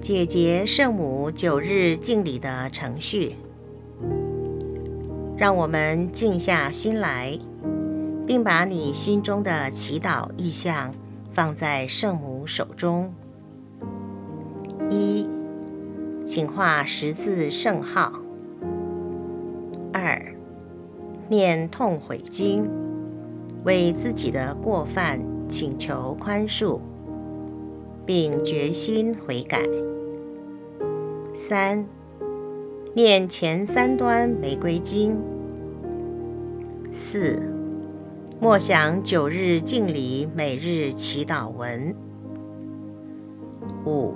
解结圣母九日敬礼的程序。让我们静下心来，并把你心中的祈祷意向放在圣母手中。一，请画十字圣号。二，念痛悔经，为自己的过犯请求宽恕，并决心悔改。三。念前三端玫瑰经。四，默想九日敬礼每日祈祷文。五，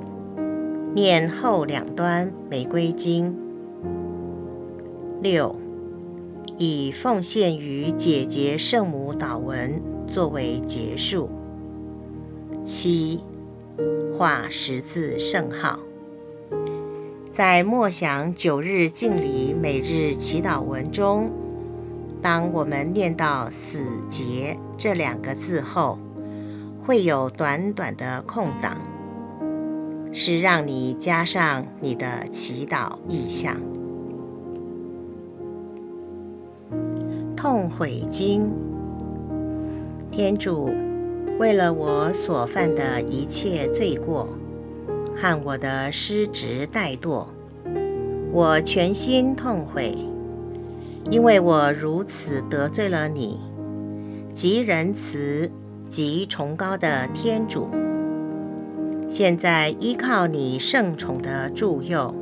念后两端玫瑰经。六，以奉献于姐姐圣母祷文作为结束。七，画十字圣号。在默想九日敬礼每日祈祷文中，当我们念到“死结”这两个字后，会有短短的空档，是让你加上你的祈祷意向。痛悔经，天主，为了我所犯的一切罪过。和我的失职怠惰，我全心痛悔，因为我如此得罪了你，极仁慈、极崇高的天主。现在依靠你圣宠的助佑，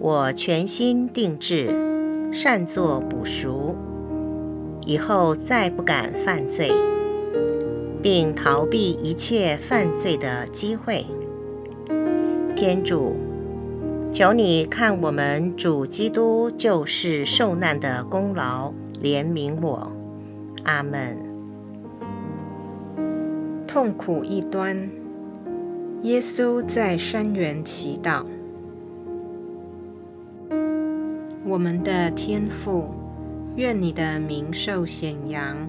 我全心定志，善作补赎，以后再不敢犯罪，并逃避一切犯罪的机会。天主，求你看我们主基督救世受难的功劳，怜悯我。阿门。痛苦一端，耶稣在山园祈祷。我们的天父，愿你的名受显扬，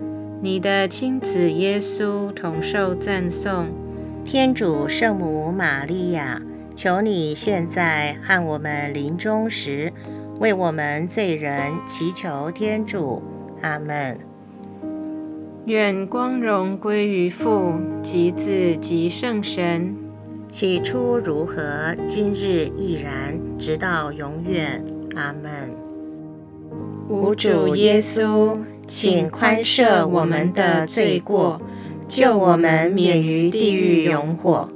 你的亲子耶稣同受赞颂。天主圣母玛利亚，求你现在和我们临终时，为我们罪人祈求天主。阿门。愿光荣归于父、及子、及圣神。起初如何，今日亦然，直到永远。阿门。无主耶稣，请宽赦我们的罪过，救我们免于地狱永火。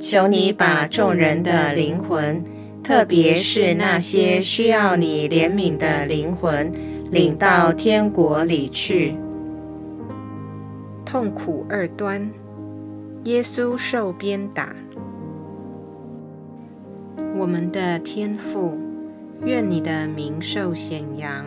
求你把众人的灵魂，特别是那些需要你怜悯的灵魂，领到天国里去。痛苦二端，耶稣受鞭打。我们的天父，愿你的名受显扬，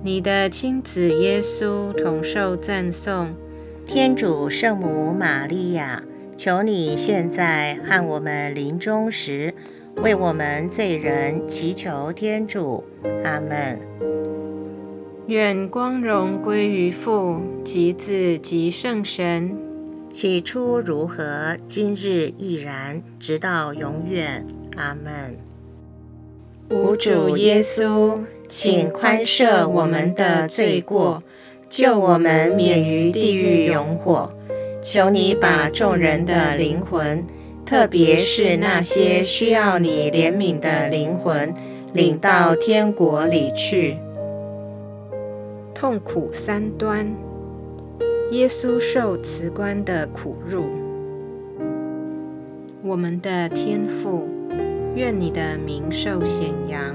你的亲子耶稣同受赞颂，天主圣母玛利亚，求你现在和我们临终时，为我们罪人祈求天主。阿门。愿光荣归于父及子及圣神，起初如何，今日亦然，直到永远。阿门。无主耶稣。请宽赦我们的罪过，救我们免于地狱永火。求你把众人的灵魂，特别是那些需要你怜悯的灵魂，领到天国里去。痛苦三端，耶稣受慈官的苦辱。我们的天父，愿你的名受显扬。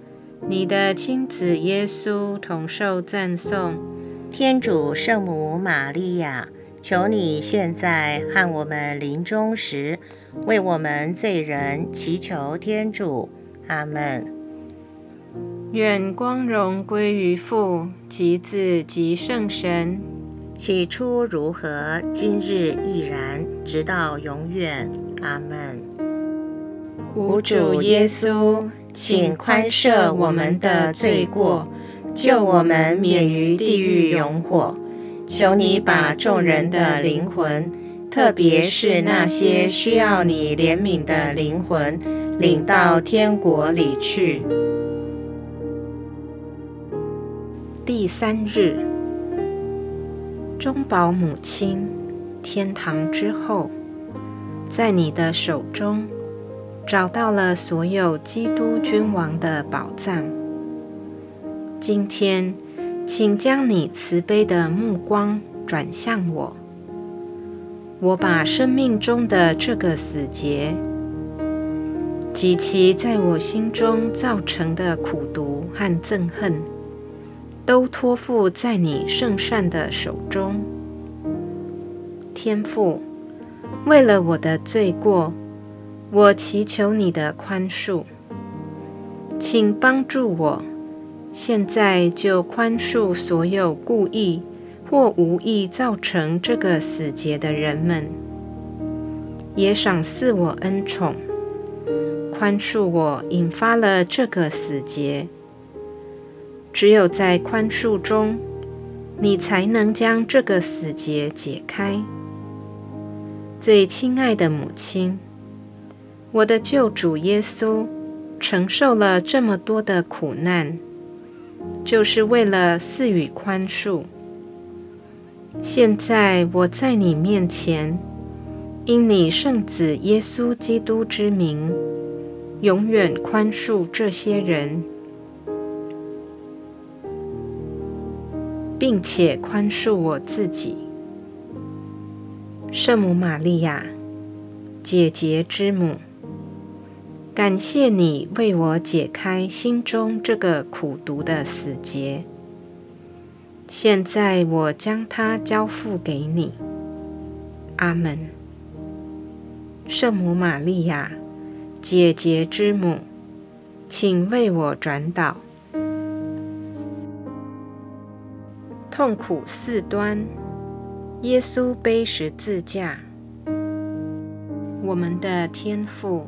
你的亲子耶稣同受赞颂。天主圣母玛利亚，求你现在和我们临终时，为我们罪人祈求天主，阿门。愿光荣归于父及子及圣神，起初如何，今日亦然，直到永远。阿门。无主耶稣，请宽赦我们的罪过，救我们免于地狱永火。求你把众人的灵魂，特别是那些需要你怜悯的灵魂，领到天国里去。第三日，中保母亲，天堂之后，在你的手中找到了所有基督君王的宝藏。今天，请将你慈悲的目光转向我。我把生命中的这个死结及其在我心中造成的苦毒和憎恨。都托付在你圣善的手中，天父。为了我的罪过，我祈求你的宽恕，请帮助我，现在就宽恕所有故意或无意造成这个死结的人们，也赏赐我恩宠，宽恕我引发了这个死结。只有在宽恕中，你才能将这个死结解开。最亲爱的母亲，我的救主耶稣承受了这么多的苦难，就是为了赐予宽恕。现在我在你面前，因你圣子耶稣基督之名，永远宽恕这些人。并且宽恕我自己，圣母玛利亚，姐姐之母，感谢你为我解开心中这个苦毒的死结。现在我将它交付给你，阿门。圣母玛利亚，姐姐之母，请为我转导。痛苦四端，耶稣背十字架。我们的天父，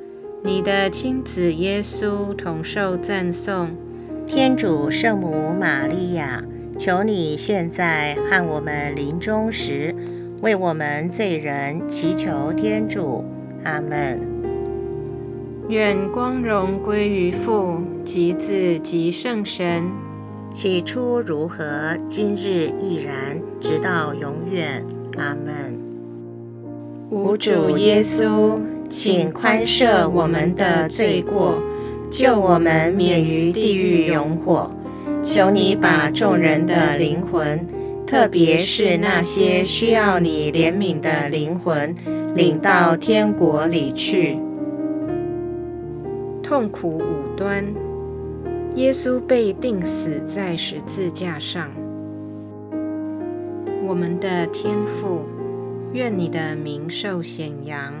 你的亲子耶稣同受赞颂，天主圣母玛利亚，求你现在和我们临终时，为我们罪人祈求天主。阿门。愿光荣归于父及子及圣神，起初如何，今日亦然，直到永远。阿门。无主耶稣。请宽赦我们的罪过，救我们免于地狱永火。求你把众人的灵魂，特别是那些需要你怜悯的灵魂，领到天国里去。痛苦五端，耶稣被钉死在十字架上。我们的天父，愿你的名受显扬，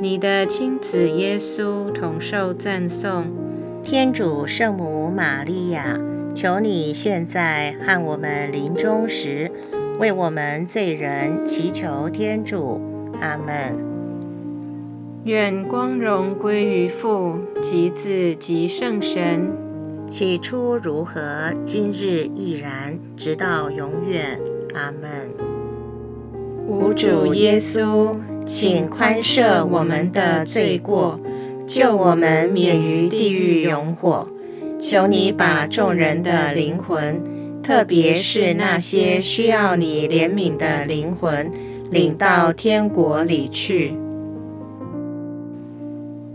你的亲子耶稣同受赞颂，天主圣母玛利亚，求你现在和我们临终时，为我们罪人祈求天主。阿门。愿光荣归于父及子及圣神。起初如何，今日亦然，直到永远。阿门。无主耶稣，请宽赦我们的罪过，救我们免于地狱永火。求你把众人的灵魂，特别是那些需要你怜悯的灵魂，领到天国里去。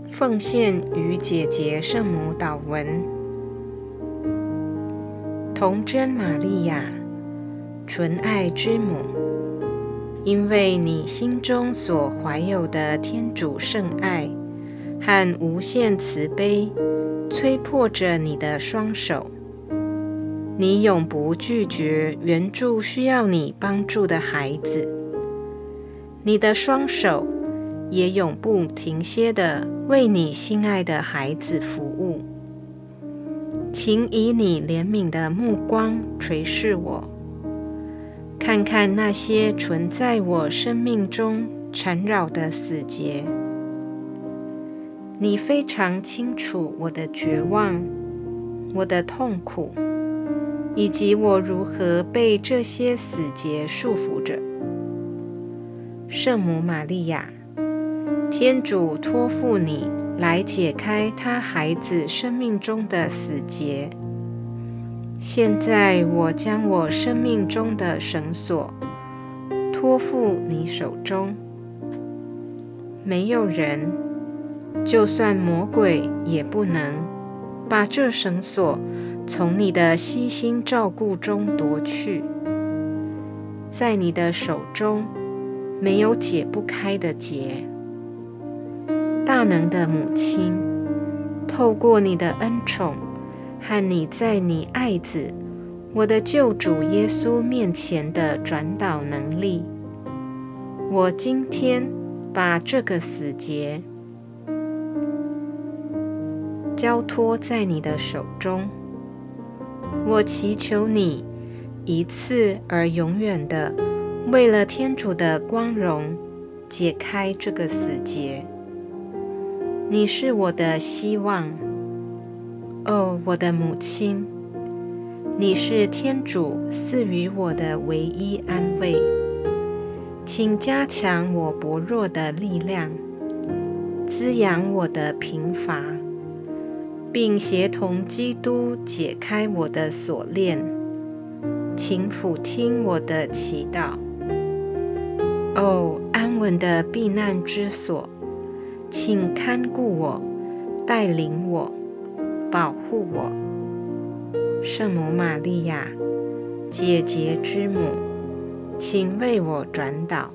奉献与姐姐圣母祷文。童真玛利亚，纯爱之母，因为你心中所怀有的天主圣爱和无限慈悲，催迫着你的双手。你永不拒绝援助需要你帮助的孩子，你的双手也永不停歇的为你心爱的孩子服务。请以你怜悯的目光垂视我，看看那些存在我生命中缠绕的死结。你非常清楚我的绝望、我的痛苦，以及我如何被这些死结束缚着。圣母玛利亚，天主托付你。来解开他孩子生命中的死结。现在，我将我生命中的绳索托付你手中。没有人，就算魔鬼，也不能把这绳索从你的悉心照顾中夺去。在你的手中，没有解不开的结。大能的母亲，透过你的恩宠和你在你爱子我的救主耶稣面前的转导能力，我今天把这个死结交托在你的手中。我祈求你一次而永远的，为了天主的光荣，解开这个死结。你是我的希望，哦，我的母亲！你是天主赐予我的唯一安慰，请加强我薄弱的力量，滋养我的贫乏，并协同基督解开我的锁链。请俯听我的祈祷，哦，安稳的避难之所。请看顾我，带领我，保护我，圣母玛利亚，姐姐之母，请为我转导。